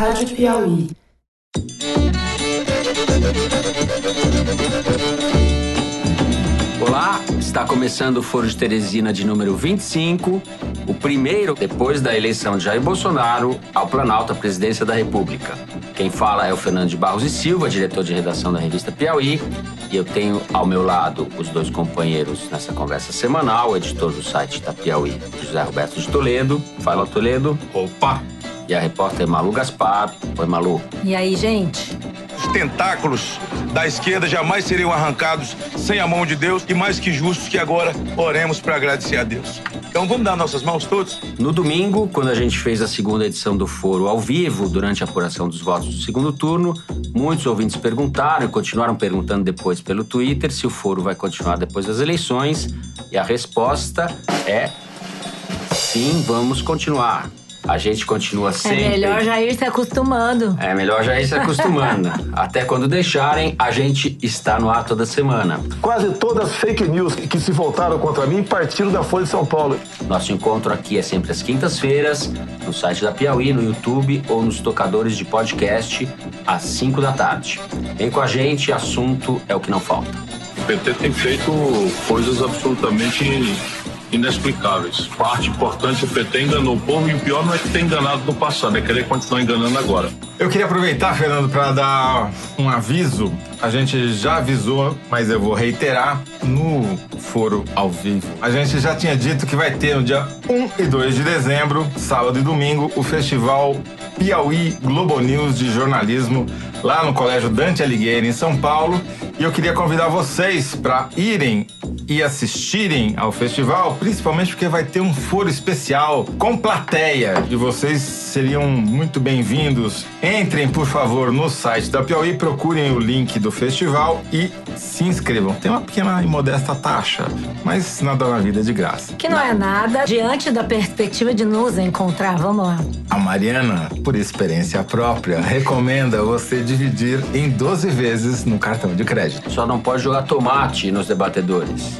Rádio Piauí. Olá, está começando o Foro de Teresina de número 25, o primeiro depois da eleição de Jair Bolsonaro ao Planalto, à presidência da República. Quem fala é o Fernando de Barros e Silva, diretor de redação da revista Piauí, e eu tenho ao meu lado os dois companheiros nessa conversa semanal, o editor do site da Piauí, José Roberto de Toledo. Fala, Toledo. Opa! E a repórter Malu Gaspar. Oi, Malu. E aí, gente? Os tentáculos da esquerda jamais seriam arrancados sem a mão de Deus e mais que justos que agora oremos para agradecer a Deus. Então vamos dar nossas mãos todos? No domingo, quando a gente fez a segunda edição do Foro ao vivo, durante a apuração dos votos do segundo turno, muitos ouvintes perguntaram e continuaram perguntando depois pelo Twitter se o Foro vai continuar depois das eleições. E a resposta é sim, vamos continuar. A gente continua sempre. É melhor já ir se acostumando. É melhor já ir se acostumando. Até quando deixarem, a gente está no ar toda semana. Quase todas as fake news que se voltaram contra mim partiram da Folha de São Paulo. Nosso encontro aqui é sempre às quintas-feiras, no site da Piauí, no YouTube ou nos tocadores de podcast, às 5 da tarde. Vem com a gente, assunto é o que não falta. O PT tem feito coisas absolutamente inexplicáveis. Parte importante, o PT enganou o povo e o pior não é ter enganado no passado, é querer continuar enganando agora. Eu queria aproveitar, Fernando, para dar um aviso. A gente já avisou, mas eu vou reiterar no foro ao vivo. A gente já tinha dito que vai ter no dia 1 e 2 de dezembro, sábado e domingo, o festival Piauí Globo News de jornalismo lá no Colégio Dante Alighieri, em São Paulo. E eu queria convidar vocês para irem e assistirem ao festival, principalmente porque vai ter um foro especial com plateia e vocês seriam muito bem-vindos. Entrem, por favor, no site da Piauí, procurem o link do festival e se inscrevam. Tem uma pequena e modesta taxa, mas nada na vida é de graça. Que não é nada diante da perspectiva de nos encontrar. Vamos lá. A Mariana, por experiência própria, recomenda você dividir em 12 vezes no cartão de crédito. Só não pode jogar tomate nos debatedores.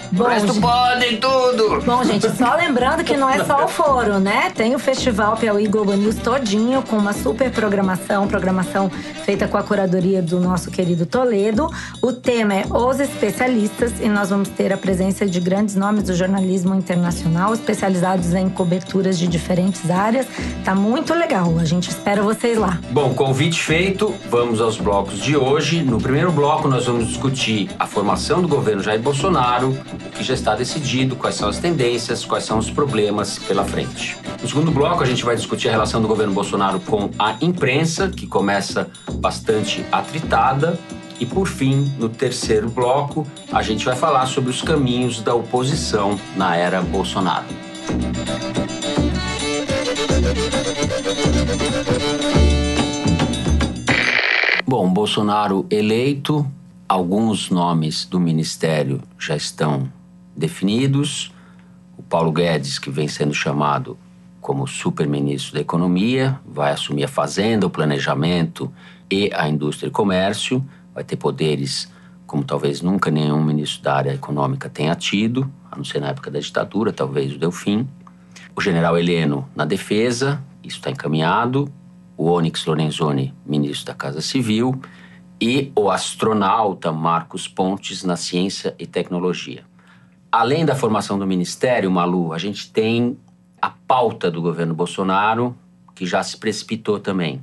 Bom, o resto gente- podem tudo! Bom, gente, só lembrando que não é só o foro, né? Tem o Festival Piauí Globo News todinho, com uma super programação, programação feita com a curadoria do nosso querido Toledo. O tema é Os Especialistas e nós vamos ter a presença de grandes nomes do jornalismo internacional, especializados em coberturas de diferentes áreas. Tá muito legal, a gente espera vocês lá. Bom, convite feito, vamos aos blocos de hoje. No primeiro bloco, nós vamos discutir a formação do governo Jair Bolsonaro, o que já está decidido, quais são as tendências, quais são os problemas pela frente. No segundo bloco, a gente vai discutir a relação do governo Bolsonaro com a imprensa, que começa bastante atritada. E por fim, no terceiro bloco, a gente vai falar sobre os caminhos da oposição na era Bolsonaro. Bom, Bolsonaro eleito, alguns nomes do ministério já estão definidos. O Paulo Guedes, que vem sendo chamado como super-ministro da Economia, vai assumir a Fazenda, o Planejamento e a Indústria e Comércio. Vai ter poderes como talvez nunca nenhum ministro da área econômica tenha tido, a não ser na época da ditadura, talvez o Delfim. O general Heleno na defesa, isso está encaminhado. O Onyx Lorenzoni, ministro da Casa Civil. E o astronauta Marcos Pontes na ciência e tecnologia. Além da formação do ministério, Malu, a gente tem a pauta do governo Bolsonaro, que já se precipitou também.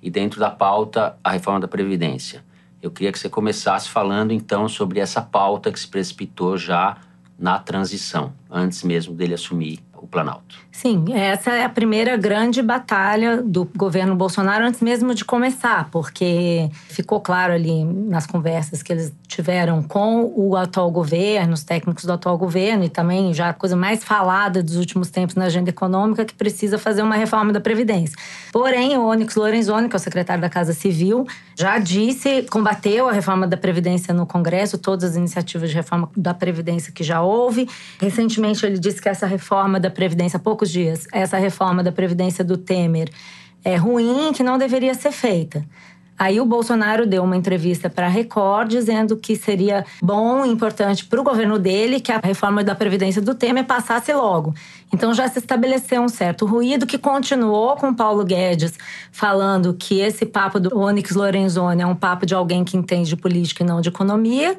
E dentro da pauta, a reforma da Previdência. Eu queria que você começasse falando então sobre essa pauta que se precipitou já na transição, antes mesmo dele assumir o Planalto. Sim, essa é a primeira grande batalha do governo Bolsonaro antes mesmo de começar, porque ficou claro ali nas conversas que eles tiveram com o atual governo, os técnicos do atual governo, e também já a coisa mais falada dos últimos tempos na agenda econômica, que precisa fazer uma reforma da Previdência. Porém, o Onyx Lorenzoni, que é o secretário da Casa Civil, já disse, combateu a reforma da Previdência no Congresso, todas as iniciativas de reforma da Previdência que já houve. Recentemente, ele disse que essa reforma da Previdência, há poucos dias, essa reforma da Previdência do Temer é ruim, que não deveria ser feita. Aí o Bolsonaro deu uma entrevista para a Record dizendo que seria bom e importante para o governo dele que a reforma da Previdência do Temer passasse logo. Então já se estabeleceu um certo ruído que continuou com Paulo Guedes falando que esse papo do Onyx Lorenzoni é um papo de alguém que entende de política e não de economia.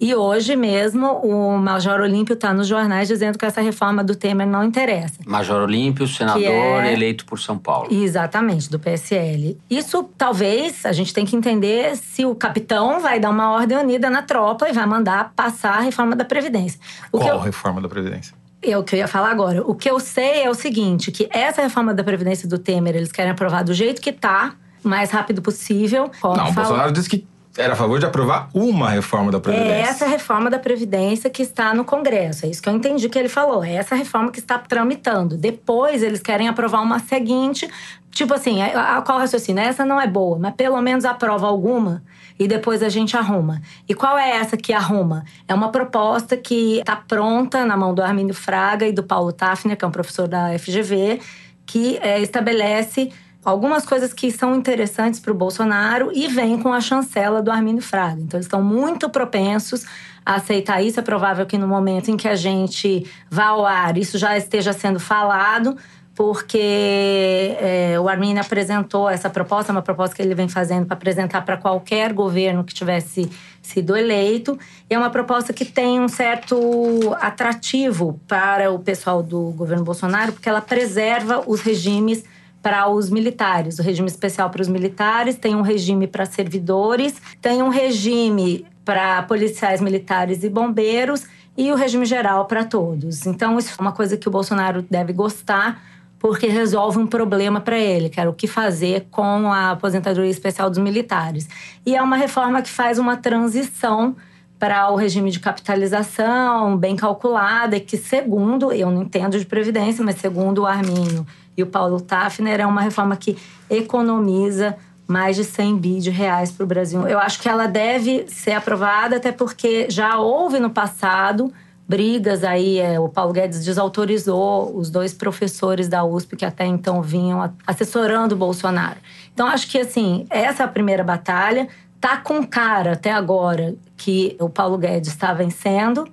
E hoje mesmo o Major Olímpio está nos jornais dizendo que essa reforma do Temer não interessa. Major Olímpio, senador é... eleito por São Paulo. Exatamente, do PSL. Isso talvez a gente tem que entender se o capitão vai dar uma ordem unida na tropa e vai mandar passar a reforma da Previdência. O Qual eu... reforma da Previdência? É o que eu ia falar agora. O que eu sei é o seguinte: que essa reforma da Previdência do Temer, eles querem aprovar do jeito que tá, o mais rápido possível. Não, o Bolsonaro disse que era a favor de aprovar uma reforma da Previdência. É essa reforma da Previdência que está no Congresso. É isso que eu entendi que ele falou. É essa reforma que está tramitando. Depois, eles querem aprovar uma seguinte. Tipo assim, a, qual raciocínio? Essa não é boa, mas pelo menos aprova alguma e depois a gente arruma. E qual é essa que arruma? É uma proposta que está pronta na mão do Armínio Fraga e do Paulo Tafner, que é um professor da FGV, que é, estabelece algumas coisas que são interessantes para o Bolsonaro e vem com a chancela do Armínio Fraga. Então, eles estão muito propensos a aceitar isso. É provável que no momento em que a gente vá ao ar, isso já esteja sendo falado, porque é, o Armínio apresentou essa proposta, uma proposta que ele vem fazendo para apresentar para qualquer governo que tivesse sido eleito. E é uma proposta que tem um certo atrativo para o pessoal do governo Bolsonaro, porque ela preserva os regimes para os militares, o regime especial para os militares, tem um regime para servidores, tem um regime para policiais militares e bombeiros e o regime geral para todos. Então, isso é uma coisa que o Bolsonaro deve gostar, porque resolve um problema para ele, que era o que fazer com a aposentadoria especial dos militares. E é uma reforma que faz uma transição para o regime de capitalização bem calculada, que, segundo, eu não entendo de previdência, mas segundo o Arminho e o Paulo Tafner, é uma reforma que economiza mais de 100 bi de reais para o Brasil. Eu acho que ela deve ser aprovada, até porque já houve no passado brigas aí. É, o Paulo Guedes desautorizou os dois professores da USP que até então vinham assessorando o Bolsonaro. Então, acho que, assim, essa é a primeira batalha. Tá com cara até agora que o Paulo Guedes está vencendo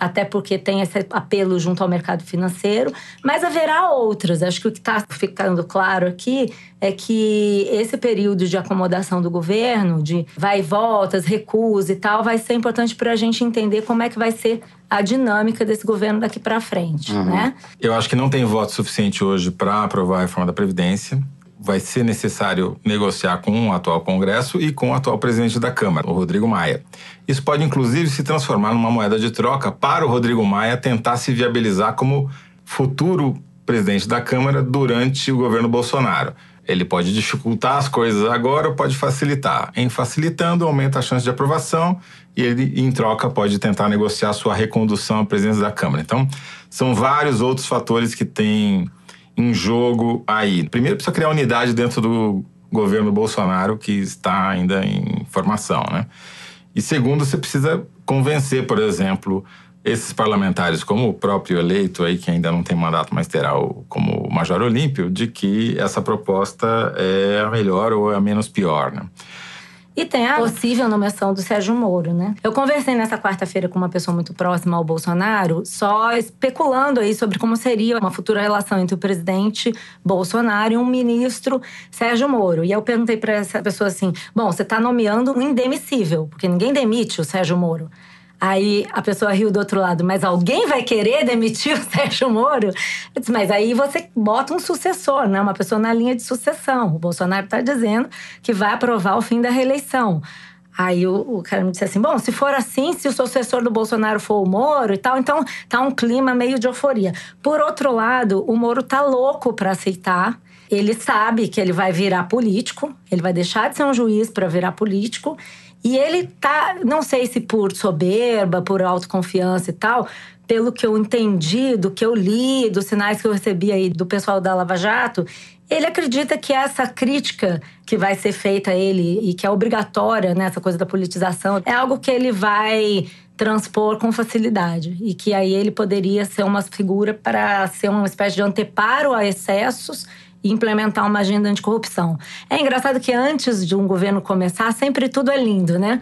até porque tem esse apelo junto ao mercado financeiro, mas haverá outras. Acho que o que está ficando claro aqui é que esse período de acomodação do governo, de vai e voltas, recusa e tal, vai ser importante para a gente entender como é que vai ser a dinâmica desse governo daqui para frente, uhum. né? Eu acho que não tem voto suficiente hoje para aprovar a reforma da Previdência vai ser necessário negociar com o atual Congresso e com o atual presidente da Câmara, o Rodrigo Maia. Isso pode, inclusive, se transformar numa moeda de troca para o Rodrigo Maia tentar se viabilizar como futuro presidente da Câmara durante o governo Bolsonaro. Ele pode dificultar as coisas agora ou pode facilitar. Em facilitando, aumenta a chance de aprovação e ele, em troca, pode tentar negociar sua recondução à presidência da Câmara. Então, são vários outros fatores que têm em jogo aí? Primeiro, precisa criar unidade dentro do governo Bolsonaro, que está ainda em formação, né? E segundo, você precisa convencer, por exemplo, esses parlamentares, como o próprio eleito aí, que ainda não tem mandato, mas terá o, como o Major Olímpio, de que essa proposta é a melhor ou é a menos pior, né? E tem a possível nomeação do Sérgio Moro, né? Eu conversei nessa quarta-feira com uma pessoa muito próxima ao Bolsonaro, só especulando aí sobre como seria uma futura relação entre o presidente Bolsonaro e um ministro Sérgio Moro. E eu perguntei para essa pessoa assim: bom, você está nomeando um indemissível, porque ninguém demite o Sérgio Moro. Aí a pessoa riu do outro lado, mas alguém vai querer demitir o Sérgio Moro? Disse, mas aí você bota um sucessor, né? Uma pessoa na linha de sucessão. O Bolsonaro está dizendo que vai aprovar o fim da reeleição. Aí o, o, cara me disse assim: bom, se for assim, se o sucessor do Bolsonaro for o Moro e tal, então tá um clima meio de euforia. Por outro lado, o Moro tá louco para aceitar. Ele sabe que ele vai virar político, ele vai deixar de ser um juiz para virar político. E ele tá, não sei se por soberba, por autoconfiança e tal, pelo que eu entendi, do que eu li, dos sinais que eu recebi aí do pessoal da Lava Jato, ele acredita que essa crítica que vai ser feita a ele e que é obrigatória nessa né, coisa da politização é algo que ele vai transpor com facilidade. E que aí ele poderia ser uma figura para ser uma espécie de anteparo a excessos e implementar uma agenda anticorrupção. É engraçado que antes de um governo começar, sempre tudo é lindo, né?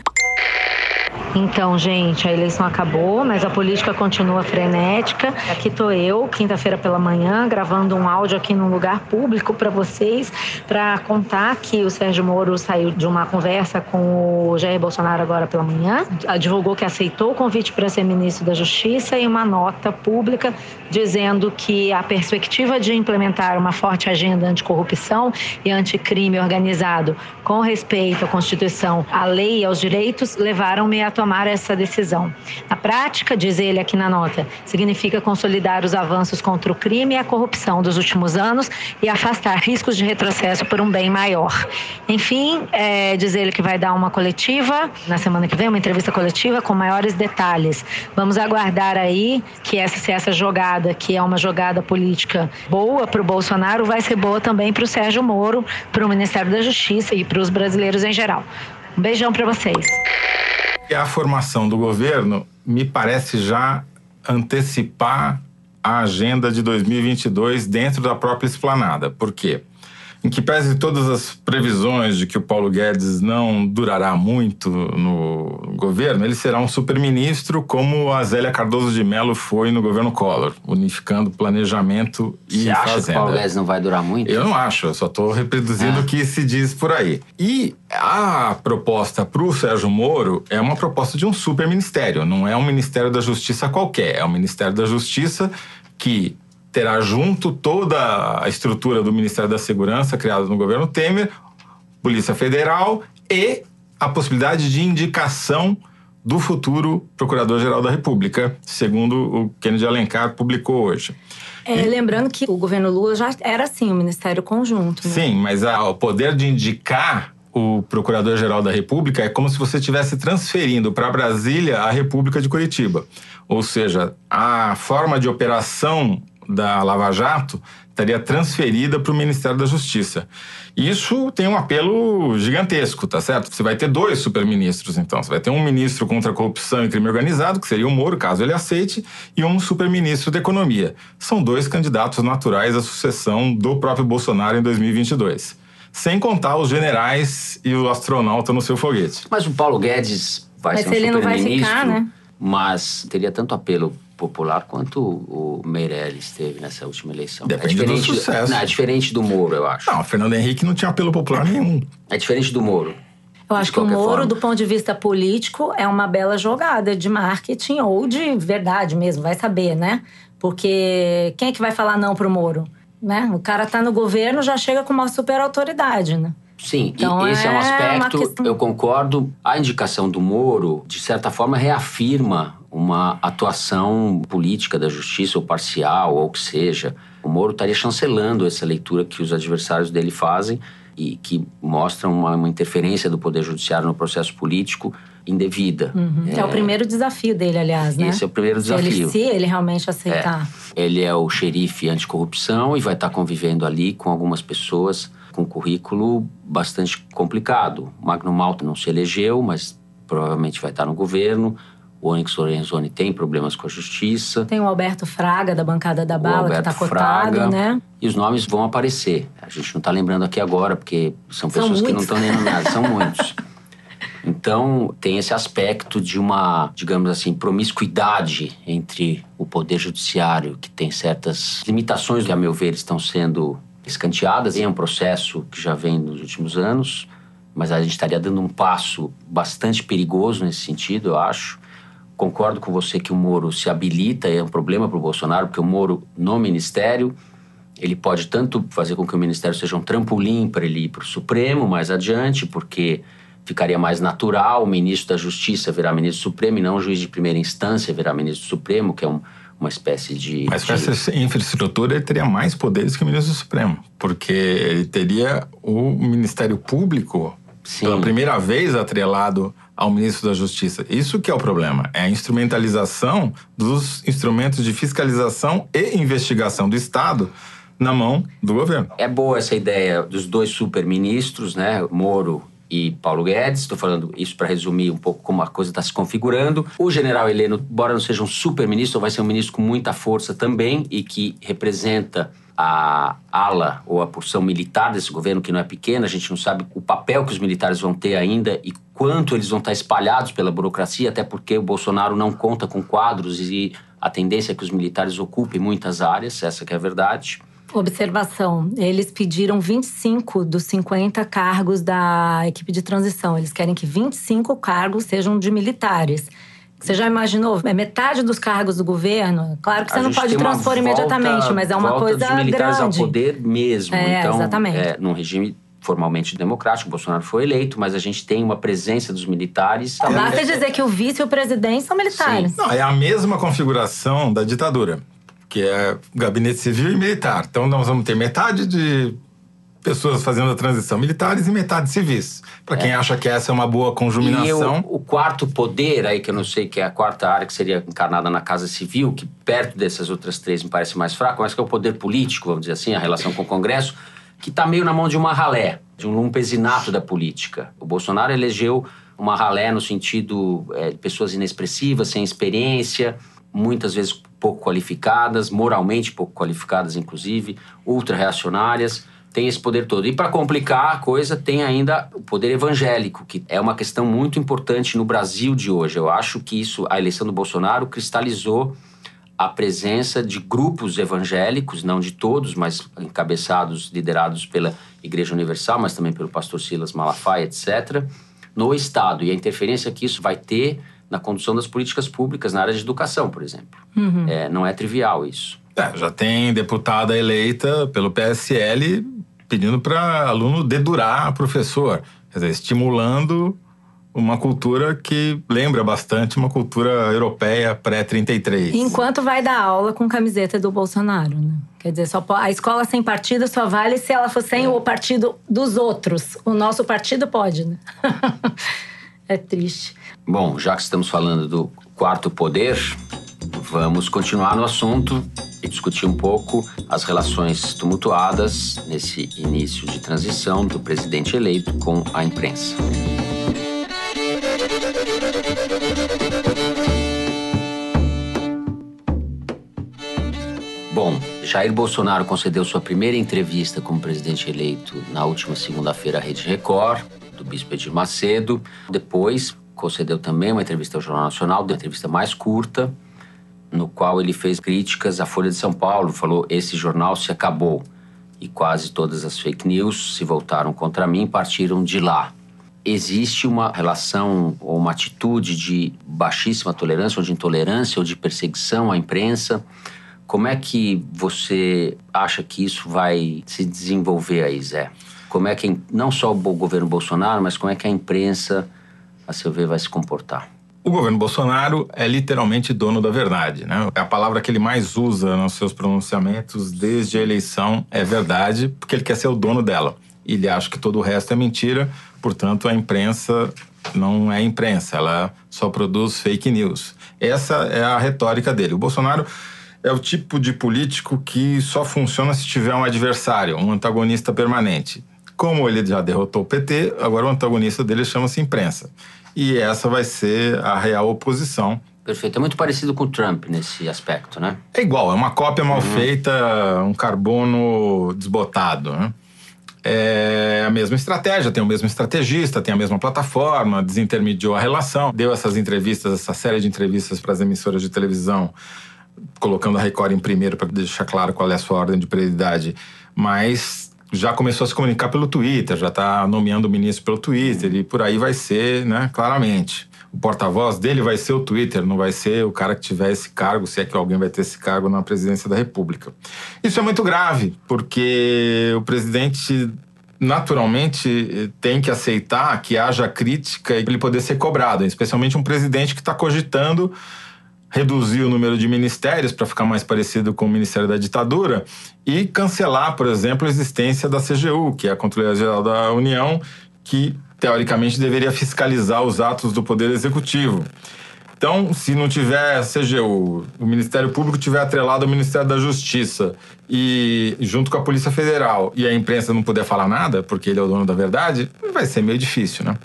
Então, gente, a eleição acabou, mas a política continua frenética. Aqui tô eu, quinta-feira pela manhã, gravando um áudio aqui num lugar público para vocês, para contar que o Sérgio Moro saiu de uma conversa com o Jair Bolsonaro agora pela manhã, divulgou que aceitou o convite para ser ministro da Justiça e uma nota pública dizendo que a perspectiva de implementar uma forte agenda anticorrupção e anticrime organizado com respeito à Constituição, à lei e aos direitos levaram-me a tomar essa decisão. Na prática, diz ele aqui na nota, significa consolidar os avanços contra o crime e a corrupção dos últimos anos e afastar riscos de retrocesso por um bem maior. Enfim, é, diz ele que vai dar uma coletiva na semana que vem, uma entrevista coletiva com maiores detalhes. Vamos aguardar aí que essa, se essa jogada, que é uma jogada política boa para o Bolsonaro, vai ser boa também para o Sérgio Moro, para o Ministério da Justiça e para os brasileiros em geral. Um beijão para vocês. A formação do governo me parece já antecipar a agenda de 2022 dentro da própria esplanada. Por quê? Em que pese todas as previsões de que o Paulo Guedes não durará muito no governo, ele será um super-ministro como a Zélia Cardoso de Mello foi no governo Collor, unificando planejamento e Você acha fazenda. que o Paulo Guedes não vai durar muito? Eu não acho, eu só estou reproduzindo Ah. o que se diz por aí. E a proposta para o Sérgio Moro é uma proposta de um super-ministério, não é um Ministério da Justiça qualquer, é um Ministério da Justiça que terá junto toda a estrutura do Ministério da Segurança criada no governo Temer, Polícia Federal e a possibilidade de indicação do futuro Procurador-Geral da República, segundo o Kennedy Alencar publicou hoje. É, lembrando que o governo Lula já era assim, o Ministério Conjunto. Né? Sim, mas a- o poder de indicar o Procurador-Geral da República é como se você estivesse transferindo para Brasília a República de Curitiba. Ou seja, a forma de operação da Lava Jato estaria transferida para o Ministério da Justiça. Isso tem um apelo gigantesco, tá certo? Você vai ter dois superministros, então. Você vai ter um ministro contra a corrupção e crime organizado, que seria o Moro, caso ele aceite, e um superministro da Economia. São dois candidatos naturais à sucessão do próprio Bolsonaro em 2022. Sem contar os generais e o astronauta no seu foguete. Mas o Paulo Guedes vai Mas ser um ele não vai ficar, né? mas teria tanto apelo popular quanto o Meirelles teve nessa última eleição. Depende do é diferente sucesso. Não, é diferente do Moro, eu acho. Não, Fernando Henrique não tinha apelo popular nenhum. É diferente do Moro. Eu acho que o Moro, forma. do ponto de vista político, é uma bela jogada de marketing ou de verdade mesmo, vai saber, né? Porque quem é que vai falar não pro Moro? Né? O cara tá no governo, já chega com uma super autoridade, né? Sim, Então e esse é um é uma aspecto, questão- eu concordo. A indicação do Moro, de certa forma, reafirma uma atuação política da justiça, ou parcial, ou o que seja. O Moro estaria chancelando essa leitura que os adversários dele fazem e que mostra uma, uma interferência do Poder Judiciário no processo político indevida. É, o primeiro desafio dele, aliás, né? Esse é o primeiro Se ele, desafio. se ele realmente aceitar. Ele é o xerife anticorrupção e vai estar convivendo ali com algumas pessoas com um currículo bastante complicado. Magno Malta não se elegeu, mas provavelmente vai estar no governo. O Onyx Lorenzoni tem problemas com a justiça. Tem o Alberto Fraga, da bancada da bala, que Alberto tá cotado, Fraga. né? E os nomes vão aparecer. A gente não está lembrando aqui agora, porque são São pessoas que não estão nem nada, são muitos. Então, tem esse aspecto de uma, digamos assim, promiscuidade entre o poder judiciário, que tem certas limitações que, a meu ver, estão sendo escanteadas. É um processo que já vem nos últimos anos, mas a gente estaria dando um passo bastante perigoso nesse sentido, eu acho. Concordo com você que o Moro se habilita, é um problema para o Bolsonaro, porque o Moro, no ministério, ele pode tanto fazer com que o ministério seja um trampolim para ele ir para o Supremo mais adiante, porque ficaria mais natural o ministro da Justiça virar ministro Supremo e não o juiz de primeira instância virar ministro Supremo, que é um- uma espécie de. Mas com de- essa infraestrutura, ele teria mais poderes que o ministro do Supremo. Porque ele teria o Ministério Público, Sim. pela primeira vez, atrelado ao ministro da Justiça. Isso que é o problema. É a instrumentalização dos instrumentos de fiscalização e investigação do Estado na mão do governo. É boa essa ideia dos dois superministros, né? Moro e Paulo Guedes. Estou falando isso para resumir um pouco como a coisa está se configurando. O general Heleno, embora não seja um super-ministro, vai ser um ministro com muita força também e que representa a ala ou a porção militar desse governo, que não é pequena, a gente não sabe o papel que os militares vão ter ainda e quanto eles vão estar espalhados pela burocracia, até porque o Bolsonaro não conta com quadros e a tendência é que os militares ocupem muitas áreas, essa que é a verdade. Observação: eles pediram 25 dos 50 cargos da equipe de transição. Eles querem que 25 cargos sejam de militares. Você já imaginou? É metade dos cargos do governo. Claro que você não pode transpor imediatamente, volta- mas é uma coisa dos militares grande. ao poder mesmo. É, então, exatamente. É, num regime formalmente democrático, Bolsonaro foi eleito, mas a gente tem uma presença dos militares. Basta dizer que o vice e o presidente são militares. Não, é a mesma configuração da ditadura, que é gabinete civil e militar. Então nós vamos ter metade de pessoas fazendo a transição militares e metade civis. Para quem acha que essa é uma boa E conjuminação. o, o quarto poder, aí que eu não sei que é a quarta área que seria encarnada na Casa Civil, que perto dessas outras três me parece mais fraco, mas que é o poder político, vamos dizer assim, a relação com o Congresso, que está meio na mão de uma ralé, de um lumpesinato da política. O Bolsonaro elegeu uma ralé no sentido é, de pessoas inexpressivas, sem experiência, muitas vezes pouco qualificadas, moralmente pouco qualificadas, inclusive, ultra-reacionárias tem esse poder todo. E para complicar a coisa, tem ainda o poder evangélico, que é uma questão muito importante no Brasil de hoje. Eu acho que isso, a eleição do Bolsonaro cristalizou a presença de grupos evangélicos, não de todos, mas encabeçados, liderados pela Igreja Universal, mas também pelo pastor Silas Malafaia, etc., no Estado. E a interferência que isso vai ter na condução das políticas públicas na área de educação, por exemplo. É, não é trivial isso. É, já tem deputada eleita pelo PSL pedindo para aluno dedurar professor, quer dizer, estimulando uma cultura que lembra bastante uma cultura europeia pré-33. Enquanto vai dar aula com camiseta do Bolsonaro, né? Quer dizer, só a escola sem partido só vale se ela for sem o partido dos outros. O nosso partido pode, né? é triste. Bom, já que estamos falando do quarto poder, vamos continuar no assunto e discutir um pouco as relações tumultuadas nesse início de transição do presidente eleito com a imprensa. Jair Bolsonaro concedeu sua primeira entrevista como presidente eleito na última segunda-feira à Rede Record, do Bispo Edir Macedo. Depois, concedeu também uma entrevista ao Jornal Nacional, uma entrevista mais curta, no qual ele fez críticas à Folha de São Paulo, falou: esse jornal se acabou. E quase todas as fake news se voltaram contra mim, partiram de lá. Existe uma relação ou uma atitude de baixíssima tolerância, ou de intolerância, ou de perseguição à imprensa. Como é que você acha que isso vai se desenvolver aí, Zé? Como é que não só o governo Bolsonaro, mas como é que a imprensa, a seu ver, vai se comportar? O governo Bolsonaro é literalmente dono da verdade, né? É a palavra que ele mais usa nos seus pronunciamentos desde a eleição é verdade, porque ele quer ser o dono dela. Ele acha que todo o resto é mentira, portanto a imprensa não é imprensa, ela só produz fake news. Essa é a retórica dele. O Bolsonaro é o tipo de político que só funciona se tiver um adversário, um antagonista permanente. Como ele já derrotou o PT, agora o antagonista dele chama-se imprensa. E essa vai ser a real oposição. Perfeito. É muito parecido com o Trump nesse aspecto, né? É igual, é uma cópia mal feita, um carbono desbotado. Né? É a mesma estratégia, tem o mesmo estrategista, tem a mesma plataforma, desintermediou a relação, deu essas entrevistas, essa série de entrevistas para as emissoras de televisão, colocando a Record em primeiro para deixar claro qual é a sua ordem de prioridade, mas já começou a se comunicar pelo Twitter, já está nomeando o ministro pelo Twitter e por aí vai ser, né, claramente. O porta-voz dele vai ser o Twitter, não vai ser o cara que tiver esse cargo, se é que alguém vai ter esse cargo na presidência da República. Isso é muito grave, porque o presidente naturalmente tem que aceitar que haja crítica e ele poder ser cobrado, especialmente um presidente que está cogitando reduzir o número de ministérios para ficar mais parecido com o Ministério da Ditadura e cancelar, por exemplo, a existência da CGU, que é a Controladoria Geral da União, que teoricamente deveria fiscalizar os atos do Poder Executivo. Então, se não tiver, o, o Ministério Público tiver atrelado ao Ministério da Justiça e junto com a Polícia Federal e a imprensa não puder falar nada, porque ele é o dono da verdade, vai ser meio difícil, né?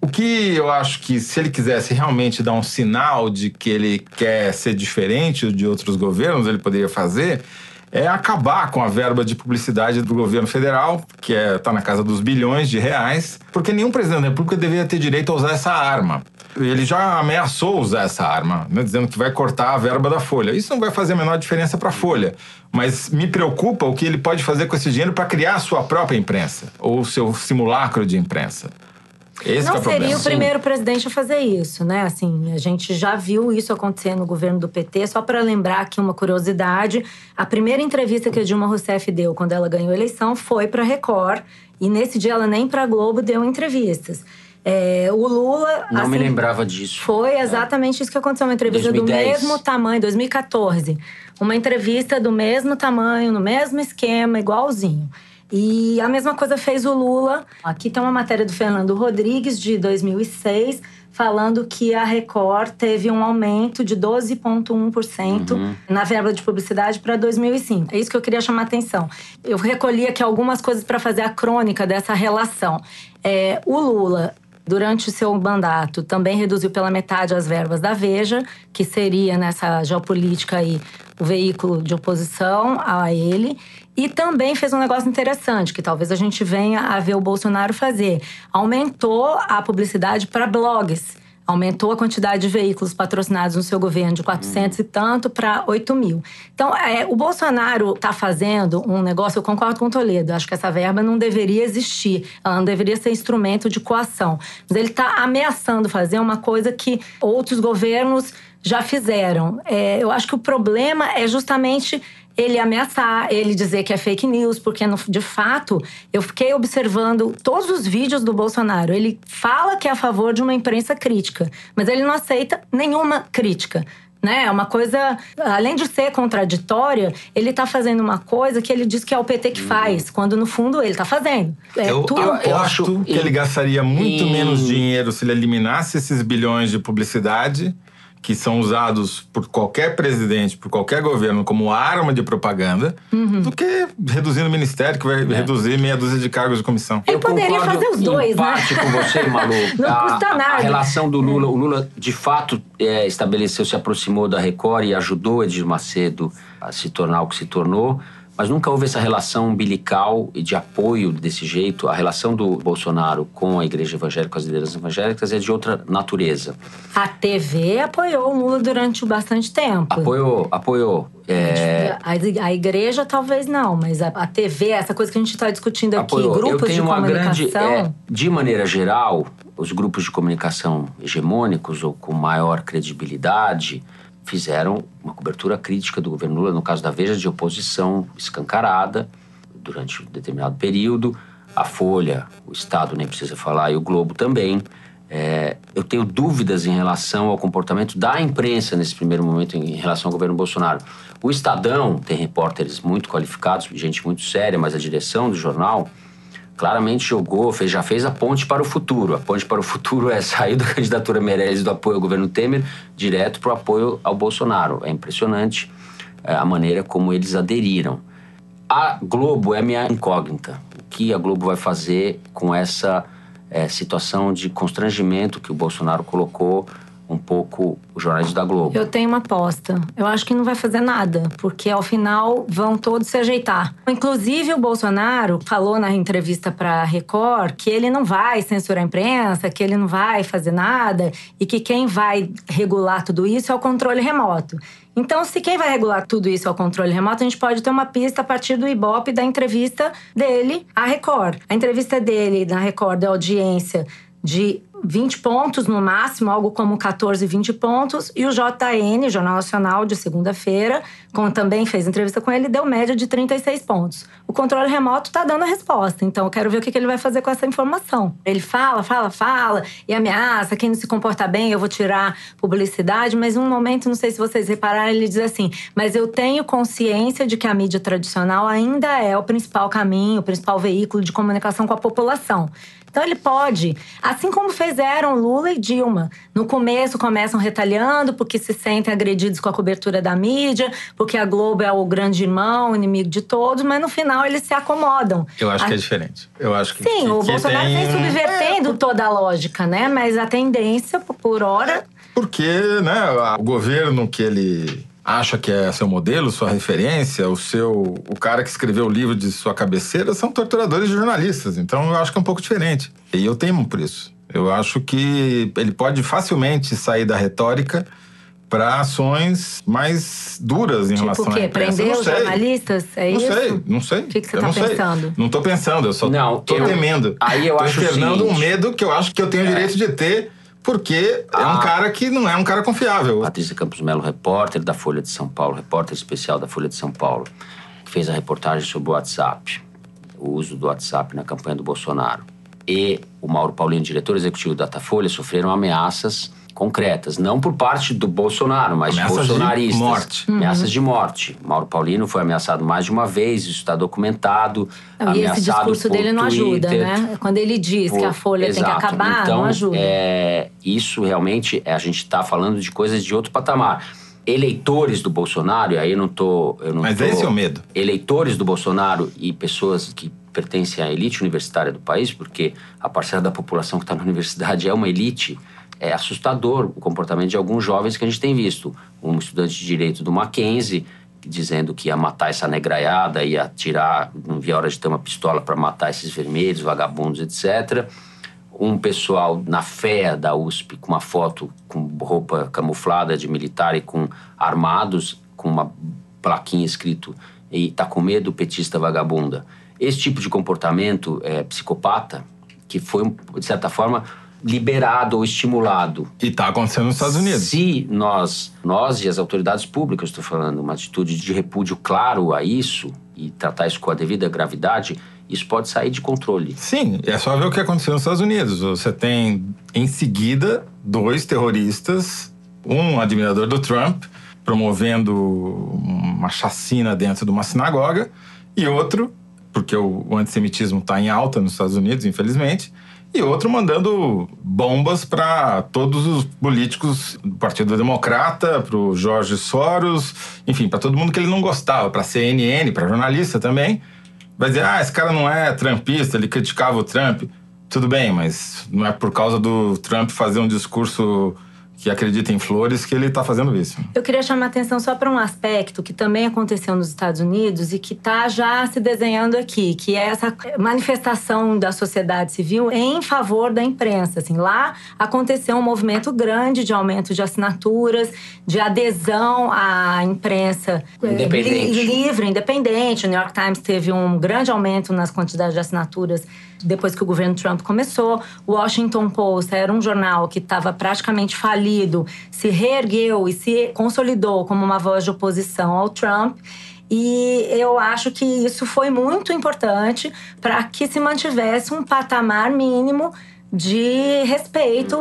O que eu acho que se ele quisesse realmente dar um sinal de que ele quer ser diferente de outros governos, ele poderia fazer é acabar com a verba de publicidade do governo federal, que está é, tá na casa dos bilhões de reais, porque nenhum presidente da República deveria ter direito a usar essa arma. Ele já ameaçou usar essa arma, né, dizendo que vai cortar a verba da Folha. Isso não vai fazer a menor diferença para a Folha, mas me preocupa o que ele pode fazer com esse dinheiro para criar a sua própria imprensa, ou seu simulacro de imprensa. Esse não é o seria problema. o primeiro presidente a fazer isso, né? Assim, a gente já viu isso acontecer no governo do PT. Só para lembrar aqui uma curiosidade, a primeira entrevista que a Dilma Rousseff deu quando ela ganhou a eleição foi para Record e nesse dia ela nem para Globo deu entrevistas. É, o Lula. Não assim, me lembrava disso. Foi exatamente é. isso que aconteceu. Uma entrevista 2010. do mesmo tamanho, 2014. Uma entrevista do mesmo tamanho, no mesmo esquema, igualzinho. E a mesma coisa fez o Lula. Aqui tem uma matéria do Fernando Rodrigues, de 2006, falando que a Record teve um aumento de 12,1% uhum. na verba de publicidade para 2005. É isso que eu queria chamar a atenção. Eu recolhi aqui algumas coisas para fazer a crônica dessa relação. É, o Lula durante o seu mandato, também reduziu pela metade as verbas da Veja, que seria nessa geopolítica aí o veículo de oposição a ele. E também fez um negócio interessante, que talvez a gente venha a ver o Bolsonaro fazer. Aumentou a publicidade para blogs. Aumentou a quantidade de veículos patrocinados no seu governo de 400 e tanto para 8 mil. Então, é, o Bolsonaro está fazendo um negócio, eu concordo com o Toledo, acho que essa verba não deveria existir, ela não deveria ser instrumento de coação. Mas ele está ameaçando fazer uma coisa que outros governos já fizeram. É, eu acho que o problema é justamente ele ameaçar, ele dizer que é fake news, porque de fato eu fiquei observando todos os vídeos do Bolsonaro. Ele fala que é a favor de uma imprensa crítica, mas ele não aceita nenhuma crítica né? É uma coisa, além de ser contraditória, ele está fazendo uma coisa que ele diz que é o PT que faz, quando no fundo ele está fazendo. É eu, tudo eu, eu que ele gastaria muito menos dinheiro se ele eliminasse esses bilhões de publicidade que são usados por qualquer presidente, por qualquer governo como arma de propaganda, uhum. do que reduzindo o ministério, que vai é. reduzir meia dúzia de cargos de comissão. Ele Eu poderia fazer os dois, né? com você, Malu. Não a, custa nada. A relação do Lula, o Lula de fato é, estabeleceu, se aproximou da Record e ajudou Edir Macedo a se tornar o que se tornou. Mas nunca houve essa relação umbilical e de apoio desse jeito. A relação do Bolsonaro com a igreja evangélica, com as lideranças evangélicas, é de outra natureza. A TV apoiou o Lula durante bastante tempo. Apoiou, apoiou. É... A, igreja talvez não, mas a, TV, essa coisa que a gente está discutindo aqui, apoiou. grupos de comunicação. Grande, é, de maneira geral, os grupos de comunicação hegemônicos ou com maior credibilidade fizeram uma cobertura crítica do governo Lula, no caso da Veja, de oposição escancarada durante um determinado período. A Folha, o Estado nem precisa falar, e o Globo também. É, eu tenho dúvidas em relação ao comportamento da imprensa nesse primeiro momento em relação ao governo Bolsonaro. O Estadão tem repórteres muito qualificados, gente muito séria, mas a direção do jornal claramente jogou, fez, já fez a ponte para o futuro. A ponte para o futuro é sair da candidatura Meirelles do apoio ao governo Temer direto para o apoio ao Bolsonaro. É impressionante é, a maneira como eles aderiram. A Globo é minha incógnita. O que a Globo vai fazer com essa é, situação de constrangimento que o Bolsonaro colocou um pouco os jornais da Globo. Eu tenho uma aposta. Eu acho que não vai fazer nada, porque ao final vão todos se ajeitar. Inclusive, o Bolsonaro falou na entrevista para Record que ele não vai censurar a imprensa, que ele não vai fazer nada e que quem vai regular tudo isso é o controle remoto. Então, se quem vai regular tudo isso é o controle remoto, a gente pode ter uma pista a partir do Ibope da entrevista dele à Record. A entrevista dele na Record da audiência de 20 pontos no máximo, algo como 14, 20 pontos. E o JN, Jornal Nacional, de segunda-feira, também fez entrevista com ele, deu média de 36 pontos. O controle remoto está dando a resposta, então eu quero ver o que ele vai fazer com essa informação. Ele fala, fala, fala e ameaça: quem não se comporta bem, eu vou tirar publicidade. Mas um momento, não sei se vocês repararam, ele diz assim: mas eu tenho consciência de que a mídia tradicional ainda é o principal caminho, o principal veículo de comunicação com a população. Então ele pode, assim como fizeram Lula e Dilma. No começo começam retalhando porque se sentem agredidos com a cobertura da mídia, porque a Globo é o grande irmão, o inimigo de todos, mas no final eles se acomodam. Eu acho a... que é diferente. Eu acho que Sim, que, o que Bolsonaro tem... vem subvertendo toda a lógica, né? Mas a tendência, por hora. Porque, né, o governo que ele acha que é seu modelo, sua referência, o seu o cara que escreveu o livro de sua cabeceira são torturadores de jornalistas. Então eu acho que é um pouco diferente. E eu temo por isso. Eu acho que ele pode facilmente sair da retórica para ações mais duras em tipo relação o quê? à imprensa. Prender os jornalistas? É não isso? sei, não sei. O que, que você Eu tá não sei. pensando? Não tô pensando, eu só eu- temendo. aí eu tô acho o externando um medo que eu acho que eu tenho o direito de ter, porque é um Ah. cara que não é um cara confiável. Patrícia Campos Melo, repórter da Folha de São Paulo, repórter especial da Folha de São Paulo, que fez a reportagem sobre o WhatsApp, o uso do WhatsApp na campanha do Bolsonaro. E o Mauro Paulino, diretor executivo da Datafolha, sofreram ameaças concretas, não por parte do Bolsonaro, mas Ameaças de bolsonaristas. morte. Ameaças de morte. Mauro Paulino foi ameaçado mais de uma vez, isso está documentado. Não, e esse discurso por dele não ajuda, Twitter, né? Quando ele diz que a por- Folha tem Exato. que acabar, então, não ajuda. É, isso realmente, é, a gente está falando de coisas de outro patamar. Eleitores do Bolsonaro, e aí eu não tô. Eu não Mas tô- esse é o medo. Eleitores do Bolsonaro e pessoas que pertencem à elite universitária do país, porque a parcela da população que está na universidade é uma elite, é assustador o comportamento de alguns jovens que a gente tem visto. Um estudante de direito do Mackenzie dizendo que ia matar essa negraiada, ia tirar, não via hora de ter uma pistola para matar esses vermelhos, vagabundos, etc. Um pessoal na fé da USP com uma foto com roupa camuflada de militar e com armados, com uma plaquinha escrito e tá com medo, petista vagabunda. Esse tipo de comportamento é, psicopata, que foi, de certa forma, liberado ou estimulado E tá acontecendo nos Estados Unidos. se nós, nós e as autoridades públicas, estou falando, uma atitude de repúdio claro a isso e tratar isso com a devida gravidade, isso pode sair de controle. Sim, é só ver o que aconteceu nos Estados Unidos. Você tem, em seguida, dois terroristas, um admirador do Trump, promovendo uma chacina dentro de uma sinagoga, e outro, porque o, o antissemitismo está em alta nos Estados Unidos, infelizmente, e outro mandando bombas para todos os políticos do Partido Democrata, para o Jorge Soros, enfim, para todo mundo que ele não gostava, para a CNN, para jornalista também. Vai dizer, ah, esse cara não é trumpista, ele criticava o Trump. Tudo bem, mas não é por causa do Trump fazer um discurso que acredita em flores que ele está fazendo isso. Eu queria chamar a atenção só para um aspecto que também aconteceu nos Estados Unidos e que está já se desenhando aqui, que é essa manifestação da sociedade civil em favor da imprensa. Assim, lá aconteceu um movimento grande de aumento de assinaturas, de adesão à imprensa eh, Independente. li- livre, independente. O New York Times teve um grande aumento nas quantidades de assinaturas depois que o governo Trump começou. O Washington Post era um jornal que estava praticamente falido, se reergueu e se consolidou como uma voz de oposição ao Trump. E eu acho que isso foi muito importante para que se mantivesse um patamar mínimo de respeito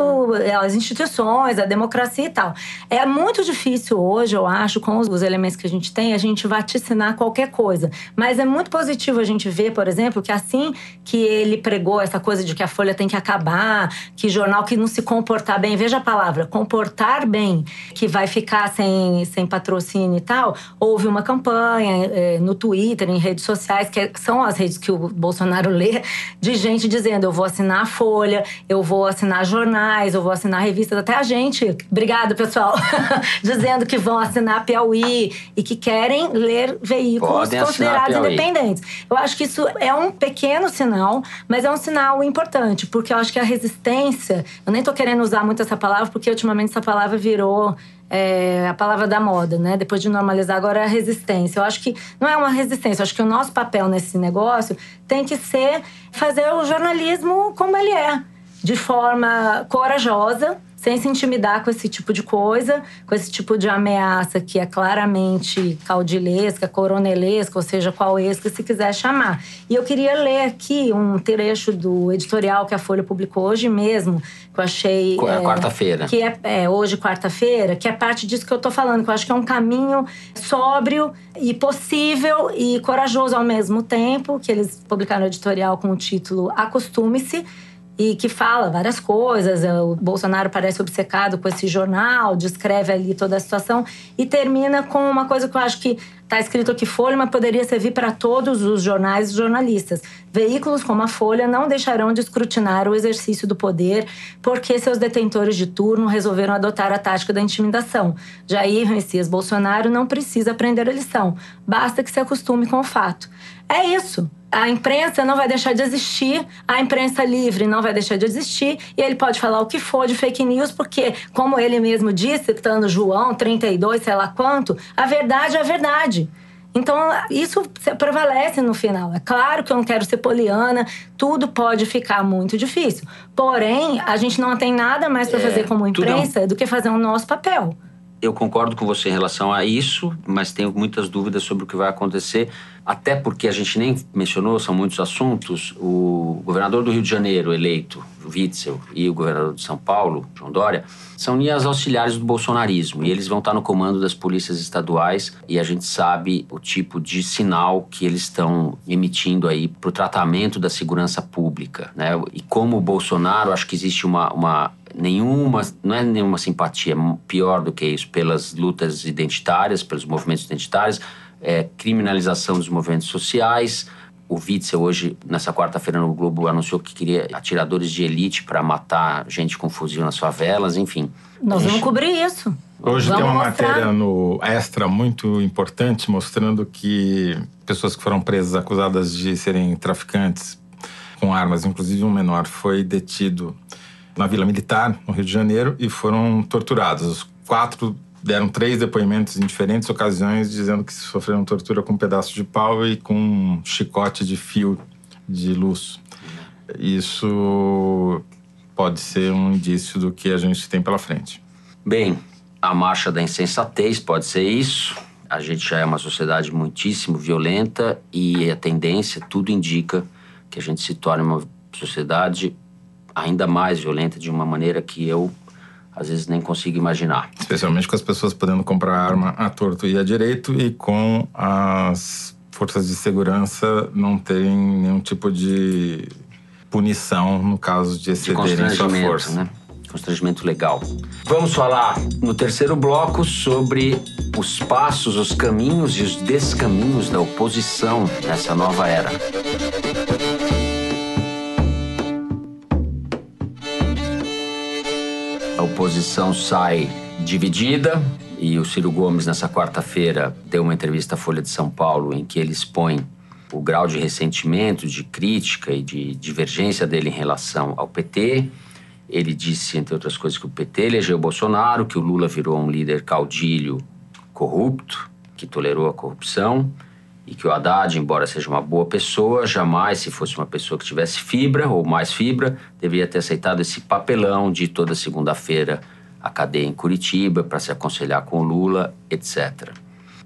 às instituições, à democracia e tal. É muito difícil hoje, eu acho, com os elementos que a gente tem, a gente vaticinar qualquer coisa. Mas é muito positivo a gente ver, por exemplo, que assim que ele pregou essa coisa de que a Folha tem que acabar, que jornal que não se comportar bem, veja a palavra, comportar bem, que vai ficar sem, sem patrocínio e tal, houve uma campanha eh, no Twitter, em redes sociais, que são as redes que o Bolsonaro lê, de gente dizendo: eu vou assinar a Folha, eu vou assinar jornais, eu vou assinar revistas, até a gente, obrigado pessoal, dizendo que vão assinar Piauí e que querem ler veículos Podem considerados independentes. Eu acho que isso é um pequeno sinal, mas é um sinal importante, porque eu acho que a resistência, eu nem tô querendo usar muito essa palavra, porque ultimamente essa palavra virou é, a palavra da moda, né? Depois de normalizar, agora é a resistência. Eu acho que não é uma resistência, eu acho que o nosso papel nesse negócio tem que ser fazer o jornalismo como ele é, de forma corajosa, sem se intimidar com esse tipo de coisa, com esse tipo de ameaça que é claramente caudilesca, coronelesca, ou seja, qual esca se quiser chamar. E eu queria ler aqui um trecho do editorial que a Folha publicou hoje mesmo, que eu achei. Qu- é, quarta-feira. Que é, é, hoje, quarta-feira, que é parte disso que eu tô falando, que eu acho que é um caminho sóbrio e possível e corajoso ao mesmo tempo, que eles publicaram o editorial com o título Acostume-se. E que fala várias coisas. O Bolsonaro parece obcecado com esse jornal, descreve ali toda a situação e termina com uma coisa que eu acho que está escrito aqui Folha, mas poderia servir para todos os jornais e jornalistas. Veículos como a Folha não deixarão de escrutinar o exercício do poder porque seus detentores de turno resolveram adotar a tática da intimidação. Jair Messias Bolsonaro não precisa aprender a lição, basta que se acostume com o fato. É isso. A imprensa não vai deixar de existir, a imprensa livre não vai deixar de existir, e ele pode falar o que for de fake news, porque, como ele mesmo disse, citando João 32, sei lá quanto, a verdade é a verdade. Então, isso prevalece no final. É claro que eu não quero ser poliana, tudo pode ficar muito difícil. Porém, a gente não tem nada mais para é, fazer como imprensa do que fazer o nosso papel. Eu concordo com você em relação a isso, mas tenho muitas dúvidas sobre o que vai acontecer, até porque a gente nem mencionou, são muitos assuntos. O governador do Rio de Janeiro, eleito, Witzel, e o governador de São Paulo, João Dória, são linhas auxiliares do bolsonarismo e eles vão estar no comando das polícias estaduais e a gente sabe o tipo de sinal que eles estão emitindo aí para o tratamento da segurança pública, né? E como o Bolsonaro, acho que existe uma, uma nenhuma, não é nenhuma simpatia, pior do que isso, pelas lutas identitárias, pelos movimentos identitários, é, criminalização dos movimentos sociais. O Witzel hoje, nessa quarta-feira no Globo, anunciou que queria atiradores de elite para matar gente com fuzil nas favelas, enfim. Nós vamos cobrir isso. Hoje vamos tem uma mostrar. matéria no Extra muito importante mostrando que pessoas que foram presas acusadas de serem traficantes com armas, inclusive um menor, foi detido na Vila Militar, no Rio de Janeiro, e foram torturados. Os quatro deram três depoimentos em diferentes ocasiões, dizendo que sofreram tortura com um pedaço de pau e com um chicote de fio de luz. Isso pode ser um indício do que a gente tem pela frente. Bem, a marcha da insensatez pode ser isso. A gente já é uma sociedade muitíssimo violenta e a tendência, tudo indica que a gente se torne uma sociedade ainda mais violenta de uma maneira que eu às vezes nem consigo imaginar. Especialmente com as pessoas podendo comprar arma à torto e à direito e com as forças de segurança não terem nenhum tipo de punição no caso de excederem de sua força. Né? Constrangimento legal. Vamos falar no terceiro bloco sobre os passos, os caminhos e os descaminhos da oposição nessa nova era. Oposição sai dividida e o Ciro Gomes, nessa quarta-feira, deu uma entrevista à Folha de São Paulo em que ele expõe o grau de ressentimento, de crítica e de divergência dele em relação ao PT. Ele disse, entre outras coisas, que o PT elegeu Bolsonaro, que o Lula virou um líder caudilho corrupto, que tolerou a corrupção e que o Haddad, embora seja uma boa pessoa, jamais, se fosse uma pessoa que tivesse fibra ou mais fibra, deveria ter aceitado esse papelão de toda segunda-feira a cadeia em Curitiba para se aconselhar com o Lula, etc.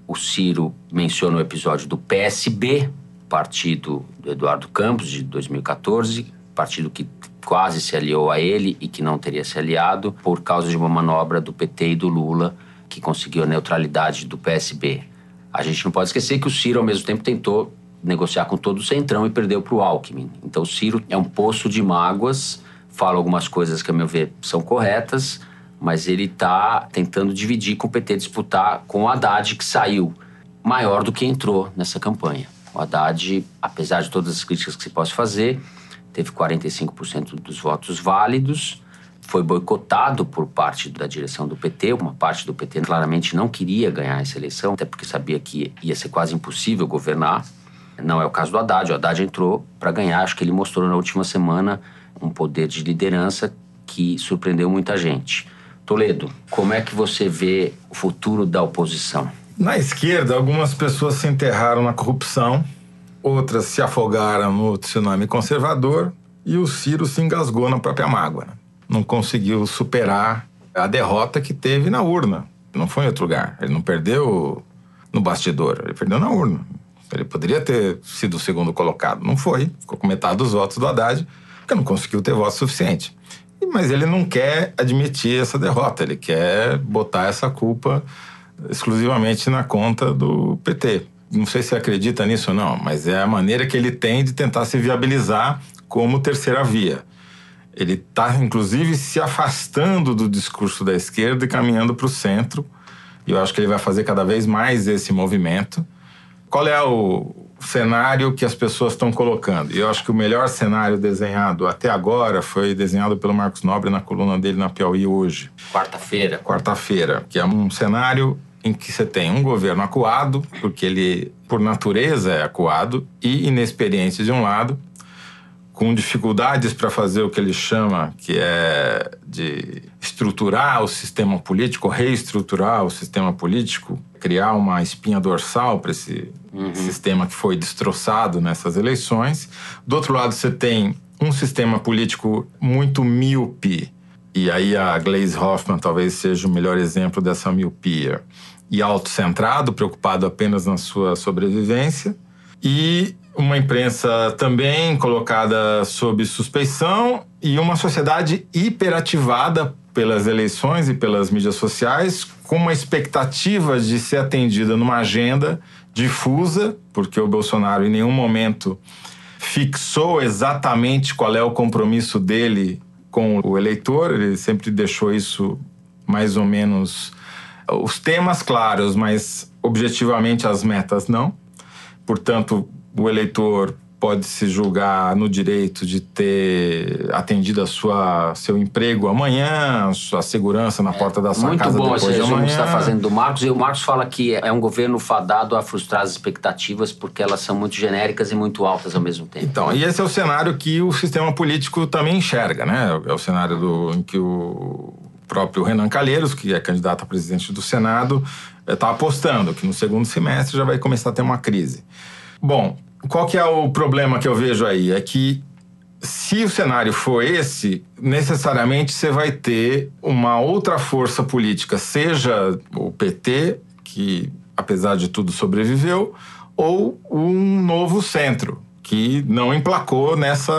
O Ciro menciona o episódio do PSB, partido do Eduardo Campos, de 2014, partido que quase se aliou a ele e que não teria se aliado por causa de uma manobra do PT e do Lula que conseguiu a neutralidade do PSB. A gente não pode esquecer que o Ciro, ao mesmo tempo, tentou negociar com todo o Centrão e perdeu para o Alckmin. Então, o Ciro é um poço de mágoas, fala algumas coisas que, a meu ver, são corretas, mas ele está tentando dividir com o PT, disputar com o Haddad, que saiu maior do que entrou nessa campanha. O Haddad, apesar de todas as críticas que se possa fazer, teve 45% dos votos válidos, foi boicotado por parte da direção do PT. Uma parte do PT claramente não queria ganhar essa eleição, até porque sabia que ia ser quase impossível governar. Não é o caso do Haddad. O Haddad entrou para ganhar. Acho que ele mostrou na última semana um poder de liderança que surpreendeu muita gente. Toledo, como é que você vê o futuro da oposição? Na esquerda, algumas pessoas se enterraram na corrupção, outras se afogaram no tsunami conservador e o Ciro se engasgou na própria mágoa. Não conseguiu superar a derrota que teve na urna. Não foi em outro lugar. Ele não perdeu no bastidor, ele perdeu na urna. Ele poderia ter sido o segundo colocado. Não foi. Ficou com metade dos votos do Haddad, porque não conseguiu ter voto suficiente. Mas ele não quer admitir essa derrota. Ele quer botar essa culpa exclusivamente na conta do PT. Não sei se acredita nisso ou não, mas é a maneira que ele tem de tentar se viabilizar como terceira via. Ele está, inclusive, se afastando do discurso da esquerda e caminhando para o centro. E eu acho que ele vai fazer cada vez mais esse movimento. Qual é o cenário que as pessoas estão colocando? E eu acho que o melhor cenário desenhado até agora foi desenhado pelo Marcos Nobre na coluna dele na Piauí hoje. Quarta-feira. Quarta-feira, que é um cenário em que você tem um governo acuado, porque ele, por natureza, é acuado, e inexperiente de um lado, com dificuldades para fazer o que ele chama que é de estruturar o sistema político, reestruturar o sistema político, criar uma espinha dorsal para esse uhum. sistema que foi destroçado nessas eleições. Do outro lado, você tem um sistema político muito míope, e aí a Glaze Hoffman talvez seja o melhor exemplo dessa miopia, e autocentrado, preocupado apenas na sua sobrevivência. E uma imprensa também colocada sob suspeição e uma sociedade hiperativada pelas eleições e pelas mídias sociais, com uma expectativa de ser atendida numa agenda difusa, porque o Bolsonaro em nenhum momento fixou exatamente qual é o compromisso dele com o eleitor, ele sempre deixou isso mais ou menos os temas claros, mas objetivamente as metas não. Portanto, o eleitor pode se julgar no direito de ter atendido a sua seu emprego amanhã, sua segurança na porta da sua Muito casa bom depois esse resumo que está fazendo do Marcos. E o Marcos fala que é um governo fadado a frustrar as expectativas porque elas são muito genéricas e muito altas ao mesmo tempo. Então, e esse é o cenário que o sistema político também enxerga, né? É o cenário do, em que o próprio Renan Calheiros, que é candidato a presidente do Senado, está apostando que no segundo semestre já vai começar a ter uma crise. Bom, qual que é o problema que eu vejo aí? É que se o cenário for esse, necessariamente você vai ter uma outra força política, seja o PT, que apesar de tudo sobreviveu, ou um novo centro, que não emplacou nessa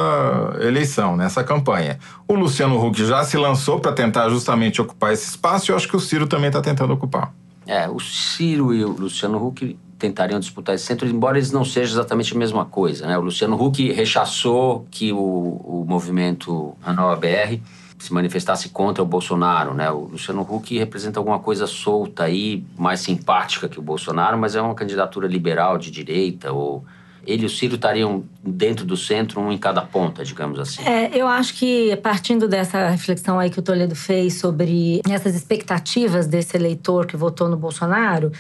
eleição, nessa campanha. O Luciano Huck já se lançou para tentar justamente ocupar esse espaço e eu acho que o Ciro também está tentando ocupar. É, o Ciro e o Luciano Huck tentariam disputar esse centro, embora eles não sejam exatamente a mesma coisa. Né? O Luciano Huck rechaçou que o, o movimento Renova BR se manifestasse contra o Bolsonaro. Né? O Luciano Huck representa alguma coisa solta aí, mais simpática que o Bolsonaro, mas é uma candidatura liberal de direita ou ele e o Ciro estariam dentro do centro, um em cada ponta, digamos assim. É, eu acho que partindo dessa reflexão aí que o Toledo fez sobre essas expectativas desse eleitor que votou no Bolsonaro,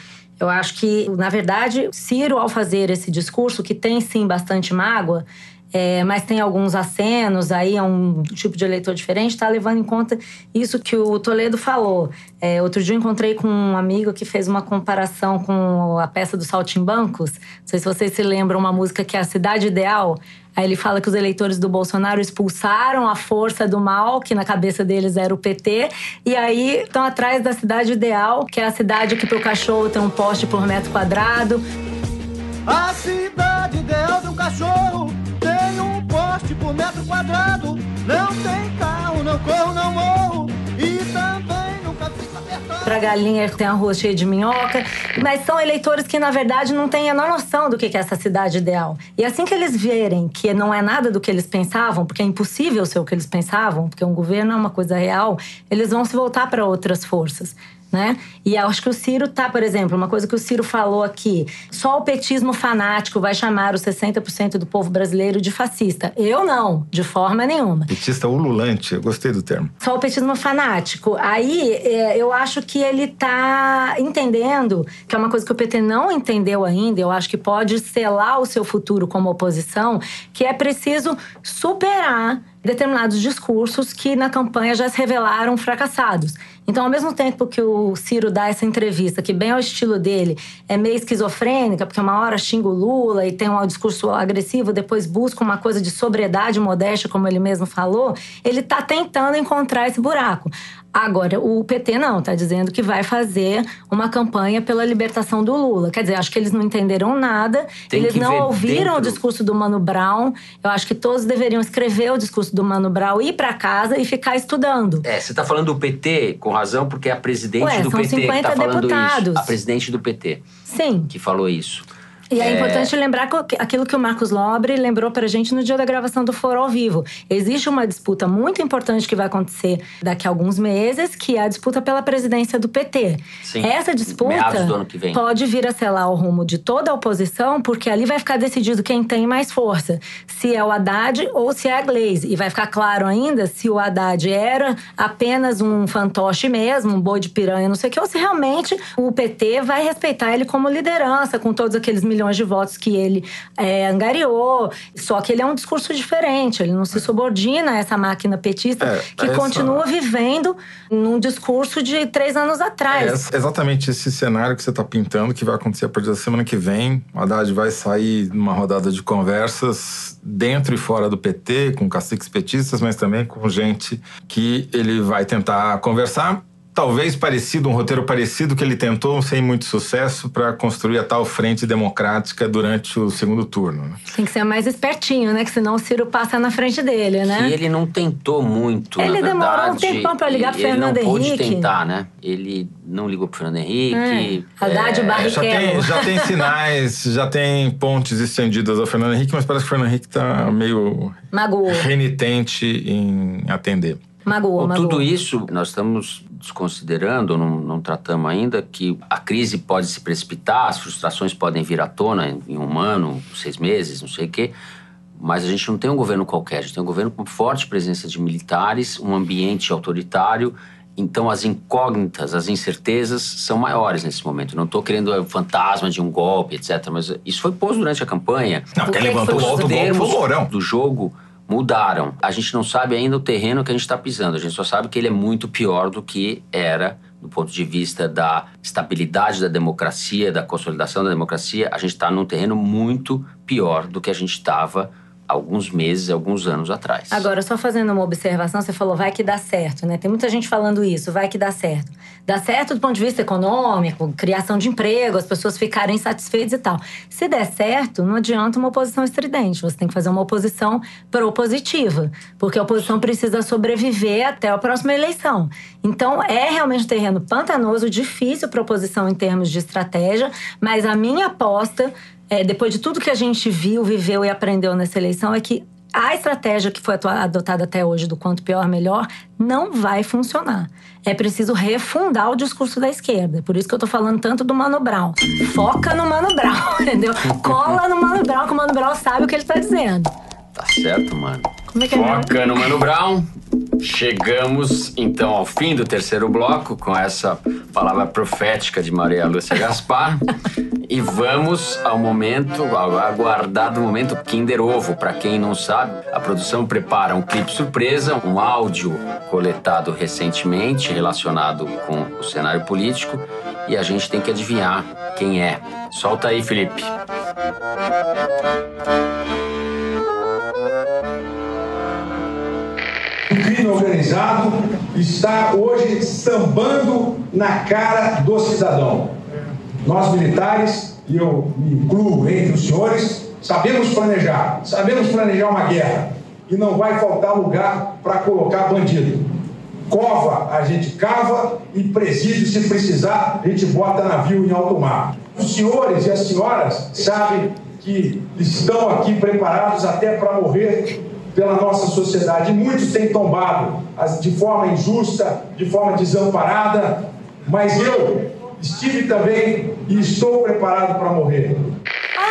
eu acho que, na verdade, Ciro, ao fazer esse discurso, que tem sim bastante mágoa, é, mas tem alguns acenos aí, é um tipo de eleitor diferente, está levando em conta isso que o Toledo falou. É, outro dia eu encontrei com um amigo que fez uma comparação com a peça dos Saltimbancos. Não sei se vocês se lembram, uma música que é A Cidade Ideal. Aí ele fala que os eleitores do Bolsonaro expulsaram a força do mal, que na cabeça deles era o PT, e aí estão atrás da cidade ideal, que é a cidade que para o cachorro tem um poste por metro quadrado. A cidade ideal do cachorro poste por metro quadrado. Não tem carro, não corro, não morro. E também nunca fico apertado. Pra galinha tem a rua cheia de minhoca. Mas são eleitores que, na verdade, não têm a menor noção do que é essa cidade ideal. E assim que eles verem que não é nada do que eles pensavam, porque é impossível ser o que eles pensavam, porque um governo é uma coisa real, eles vão se voltar para outras forças. Né? E eu acho que o Ciro tá, por exemplo, uma coisa que o Ciro falou aqui: só o petismo fanático vai chamar os 60% do povo brasileiro de fascista. Eu não, de forma nenhuma. Petista ululante, eu gostei do termo. Só o petismo fanático. Aí é, eu acho que ele tá entendendo, que é uma coisa que o PT não entendeu ainda, eu acho que pode selar o seu futuro como oposição, que é preciso superar determinados discursos que na campanha já se revelaram fracassados. Então, ao mesmo tempo que o Ciro dá essa entrevista, que bem ao estilo dele, é meio esquizofrênica, porque uma hora xinga o Lula e tem um discurso agressivo, depois busca uma coisa de sobriedade, modéstia, como ele mesmo falou, ele está tentando encontrar esse buraco. Agora, o PT não, está dizendo que vai fazer uma campanha pela libertação do Lula. Quer dizer, acho que eles não entenderam nada, Tem eles não ouviram dentro- o discurso do Mano Brown. Eu acho que todos deveriam escrever o discurso do Mano Brown, ir para casa e ficar estudando. É, você está falando do PT com razão, porque é a presidente Ué, do PT que 50 está falando deputados. isso. A presidente do PT Sim. que falou isso. E é, importante lembrar aquilo que o Marcos Lobre lembrou pra gente no dia da gravação do Foro ao Vivo. Existe uma disputa muito importante que vai acontecer daqui a alguns meses, que é a disputa pela presidência do PT. Sim. Essa disputa pode vir a selar o rumo de toda a oposição, porque ali vai ficar decidido quem tem mais força. Se é o Haddad ou se é a Glaze. E vai ficar claro ainda se o Haddad era apenas um fantoche mesmo, um boi de piranha, não sei o que, ou se realmente o PT vai respeitar ele como liderança, com todos aqueles milhões de votos que ele é, angariou. Só que ele é um discurso diferente, ele não se subordina a essa máquina petista É, que essa- continua vivendo num discurso de três anos atrás. É exatamente esse cenário que você está pintando que vai acontecer a partir da semana que vem. O Haddad vai sair numa rodada de conversas dentro e fora do PT, com caciques petistas, mas também com gente que ele vai tentar conversar. Talvez parecido, um roteiro parecido que ele tentou, sem muito sucesso, para construir a tal frente democrática durante o segundo turno. né? Tem que ser mais espertinho, né? Que senão o Ciro passa na frente dele, né? E ele não tentou muito, Ele na demorou um verdade. tempão pra ligar pro Ele Fernando não pôde Henrique. tentar, né? Ele não ligou pro Fernando Henrique. É. Haddad é, barra Já tem, já tem sinais, já tem pontes estendidas ao Fernando Henrique, mas parece que o Fernando Henrique está meio Magoou. renitente em atender. Magoou, Com magoou. tudo isso, nós estamos desconsiderando, não, não tratamos ainda, que a crise pode se precipitar, as frustrações podem vir à tona em, em um ano, seis meses, não sei o quê. Mas a gente não tem um governo qualquer, a gente tem um governo com forte presença de militares, um ambiente autoritário. Então, as incógnitas, as incertezas são maiores nesse momento. Não estou querendo o fantasma de um golpe, etc. Mas isso foi posto durante a campanha. Não, quem que que levantou o alto golpe foi o Mourão. do jogo mudaram. A gente não sabe ainda o terreno que a gente está pisando. A gente só sabe que ele é muito pior do que era do ponto de vista da estabilidade da democracia, da consolidação da democracia. A gente está num terreno muito pior do que a gente estava alguns meses, alguns anos atrás. Agora, só fazendo uma observação, você falou vai que dá certo, né? Tem muita gente falando isso, vai que dá certo. Dá certo do ponto de vista econômico, criação de emprego, as pessoas ficarem satisfeitas e tal. Se der certo, não adianta uma oposição estridente. Você tem que fazer uma oposição propositiva, porque a oposição precisa sobreviver até a próxima eleição. Então, é realmente um terreno pantanoso, difícil para oposição em termos de estratégia, mas a minha aposta é, depois de tudo que a gente viu, viveu e aprendeu nessa eleição, é que a estratégia que foi adotada até hoje, do quanto pior, melhor, não vai funcionar. É preciso refundar o discurso da esquerda. Por isso que eu tô falando tanto do Mano Brown. Foca no Mano Brown, entendeu? Cola no Mano Brown, que o Mano Brown sabe o que ele tá dizendo. Tá certo, mano. Como é que é? Foca no Mano Brown. Chegamos então ao fim do terceiro bloco com essa palavra profética de Maria Lúcia Gaspar. e vamos ao momento, ao aguardado momento Kinder Ovo. Para quem não sabe, a produção prepara um clipe surpresa, um áudio coletado recentemente relacionado com o cenário político e a gente tem que adivinhar quem é. Solta aí, Felipe. O crime organizado está hoje sambando na cara do cidadão. Nós militares, e eu me incluo entre os senhores, sabemos planejar, sabemos planejar uma guerra. E não vai faltar lugar para colocar bandido. Cova a gente cava e presídio, se precisar, a gente bota navio em alto mar. Os senhores e as senhoras sabem que estão aqui preparados até para morrer pela nossa sociedade. E muitos têm tombado de forma injusta, de forma desamparada, mas eu estive também e estou preparado para morrer.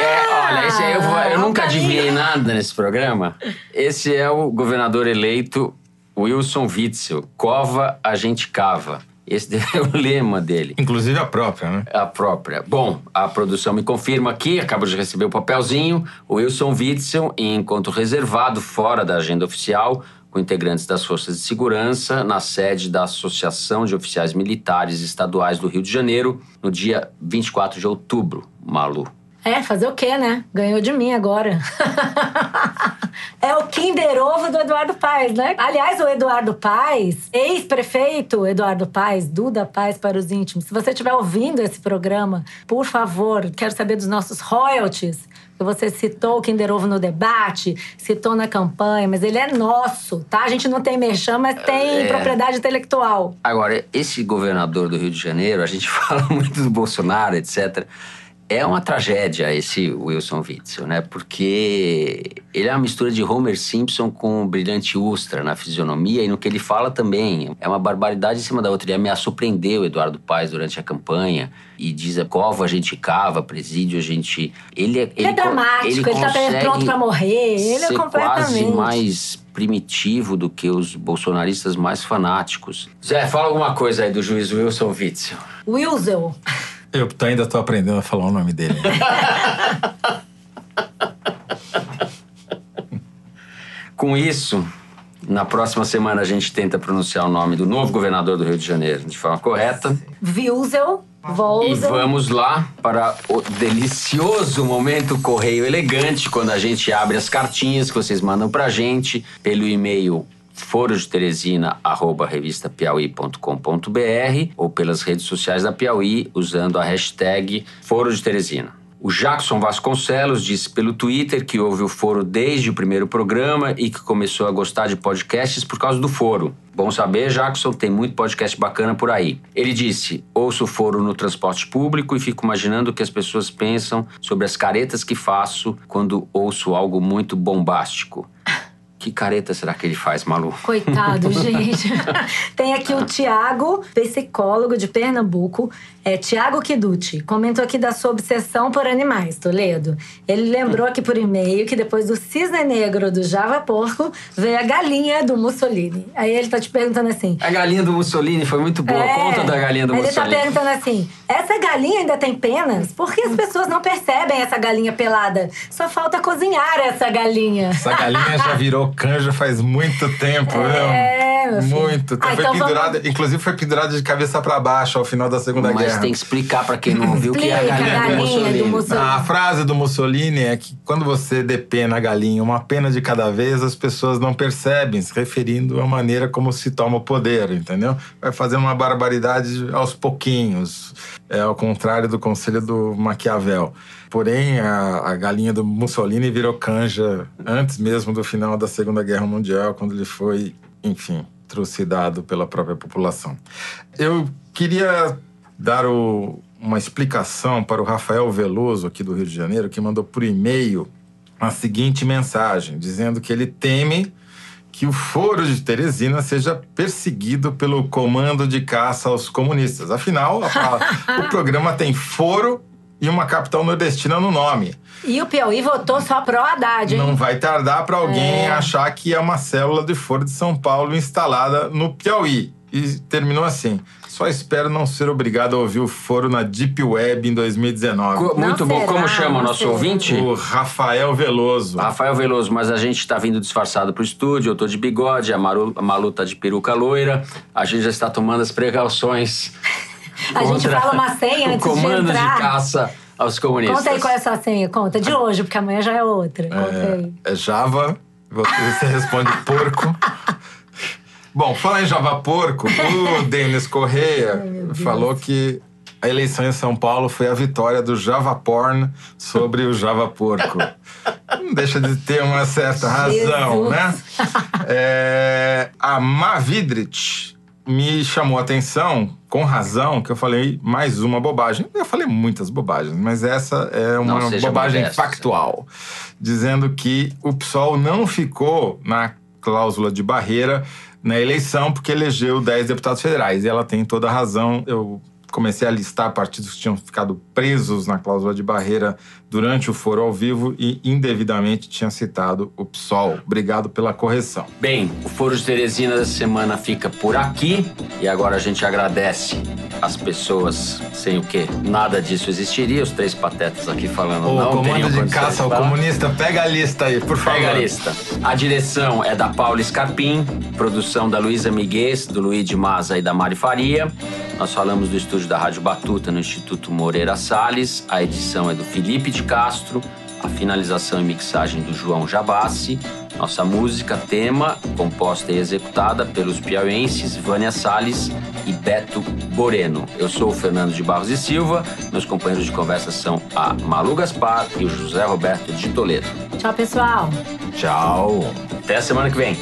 É, olha, esse aí eu, vou- eu Ah, nunca adivinhei nada nesse programa. Esse é o governador eleito Wilson Witzel. Cova, a gente cava. Esse é o lema dele. Inclusive a própria, né? A própria. Bom, a produção me confirma aqui, acabo de receber o papelzinho. O Wilson Witzel, em encontro reservado fora da agenda oficial, com integrantes das forças de segurança, na sede da Associação de Oficiais Militares Estaduais do Rio de Janeiro, no dia 24 de outubro. Malu. É, fazer o quê, né? Ganhou de mim agora. é o Kinder Ovo do Eduardo Paes, né? Aliás, o Eduardo Paes, ex-prefeito Eduardo Paes, Duda Paes para os íntimos. Se você estiver ouvindo esse programa, por favor, quero saber dos nossos royalties. Você citou o Kinder Ovo no debate, citou na campanha, mas ele é nosso, tá? A gente não tem merchan, mas tem É. propriedade intelectual. Agora, esse governador do Rio de Janeiro, a gente fala muito do Bolsonaro, etc. É uma tragédia esse Wilson Witzel, né? Porque ele é uma mistura de Homer Simpson com o brilhante Ustra na fisionomia e no que ele fala também. É uma barbaridade em cima da outra. Ele ameaçou prender o Eduardo Paes durante a campanha e diz a cova a gente cava, presídio a gente. Ele é, Ele, é dramático, ele, tá consegue pronto pra morrer. Ele é completamente. quase mais primitivo do que os bolsonaristas mais fanáticos. Zé, fala alguma coisa aí do juiz Wilson Witzel. Wilson. Eu tô- ainda tô aprendendo a falar o nome dele. Com isso, na próxima semana a gente tenta pronunciar o nome do novo governador do Rio de Janeiro de forma correta. Wilson. E Volson. vamos lá para o delicioso momento Correio Elegante, quando a gente abre as cartinhas que vocês mandam pra gente pelo e-mail foro de ou pelas redes sociais da Piauí, usando a hashtag Foro de Teresina. O Jackson Vasconcelos disse pelo Twitter que ouve o Foro desde o primeiro programa e que começou a gostar de podcasts por causa do Foro. Bom saber, Jackson, tem muito podcast bacana por aí. Ele disse: ouço o Foro no transporte público e fico imaginando o que as pessoas pensam sobre as caretas que faço quando ouço algo muito bombástico. Que careta será que ele faz, Malu? Coitado, gente. Tem aqui o Tiago, psicólogo de Pernambuco. É Tiago Kiduti. Comentou aqui da sua obsessão por animais, Toledo. Ele lembrou aqui por e-mail que depois do cisne negro do Java Porco veio a galinha do Mussolini. Aí ele tá te perguntando assim. A galinha do Mussolini foi muito boa. É, Conta da galinha do Ele Mussolini. tá perguntando assim: essa galinha ainda tem penas? Por que as pessoas não percebem essa galinha pelada? Só falta cozinhar essa galinha. Essa galinha já virou canja faz muito tempo, É, viu? Muito tempo. Ah, foi então vamos- pendurada, inclusive foi pendurada de cabeça pra baixo ao final da Segunda Mas Guerra. tem que explicar pra quem não ouviu o que é a galinha, galinha do Mussolini. do Mussolini. A frase do Mussolini é que quando você depena a galinha uma pena de cada vez, as pessoas não percebem, se referindo à maneira como se toma o poder, entendeu? Vai fazendo uma barbaridade aos pouquinhos, é ao contrário do conselho do Maquiavel. Porém, a, a galinha do Mussolini virou canja antes mesmo do final da Segunda Guerra Mundial, quando ele foi, enfim, trucidado pela própria população. Eu queria dar o- uma explicação para o Rafael Veloso, aqui do Rio de Janeiro, que mandou por e-mail a seguinte mensagem, dizendo que ele teme que o Foro de Teresina seja perseguido pelo Comando de Caça aos Comunistas. Afinal, a- o programa tem foro e uma capital nordestina no nome. E o Piauí votou só pro Haddad, hein? Não vai tardar para alguém É. achar que é uma célula de Foro de São Paulo instalada no Piauí. E terminou assim. Só espero não ser obrigado a ouvir o foro na Deep Web em 2019. Co- Muito bom. será, Como chama o não nosso será. ouvinte? O Rafael Veloso. Rafael Veloso, mas a gente tá vindo disfarçado pro estúdio, eu tô de bigode, a Maru, a Malu tá de peruca loira. A gente já está tomando as precauções. A gente fala uma senha o antes de comando entrar. caça aos comunistas. Conta aí qual é a sua senha, conta. De hoje, porque amanhã já é outra. Conta aí. É Java, você responde porco. Bom, falar em Java porco, o Denis Correia falou que a eleição em São Paulo foi a vitória do Java Porn sobre o Java porco. Não deixa de ter uma certa razão, Jesus. né? É, a Mavidrit me chamou a atenção, com razão, que eu falei mais uma bobagem. Eu falei muitas bobagens, mas essa é uma bobagem modesto, factual. Dizendo que o PSOL não ficou na cláusula de barreira na eleição porque elegeu 10 deputados federais. E ela tem toda a razão. Eu comecei a listar partidos que tinham ficado presos na cláusula de barreira durante o foro ao vivo e indevidamente tinha citado o PSOL. Obrigado pela correção. Bem, o Foro de Teresina dessa semana fica por aqui. E agora a gente agradece as pessoas sem o quê? Nada disso existiria. Os três patetas aqui falando O não comando de caça ao comunista, pega a lista aí, por favor. Pega a lista. A direção é da Paula Scarpim, produção da Luísa Miguez, do Luigi Maza e da Mari Faria. Nós falamos do estúdio da Rádio Batuta no Instituto Moreira Salles. A edição é do Felipe de Castro. A finalização e mixagem do João Jabassi. Nossa música tema, composta e executada pelos piauenses Vânia Salles e Beto Boreno. Eu sou o Fernando de Barros e Silva. Meus companheiros de conversa são a Malu Gaspar e o José Roberto de Toledo. Tchau, pessoal. Tchau. Até a semana que vem.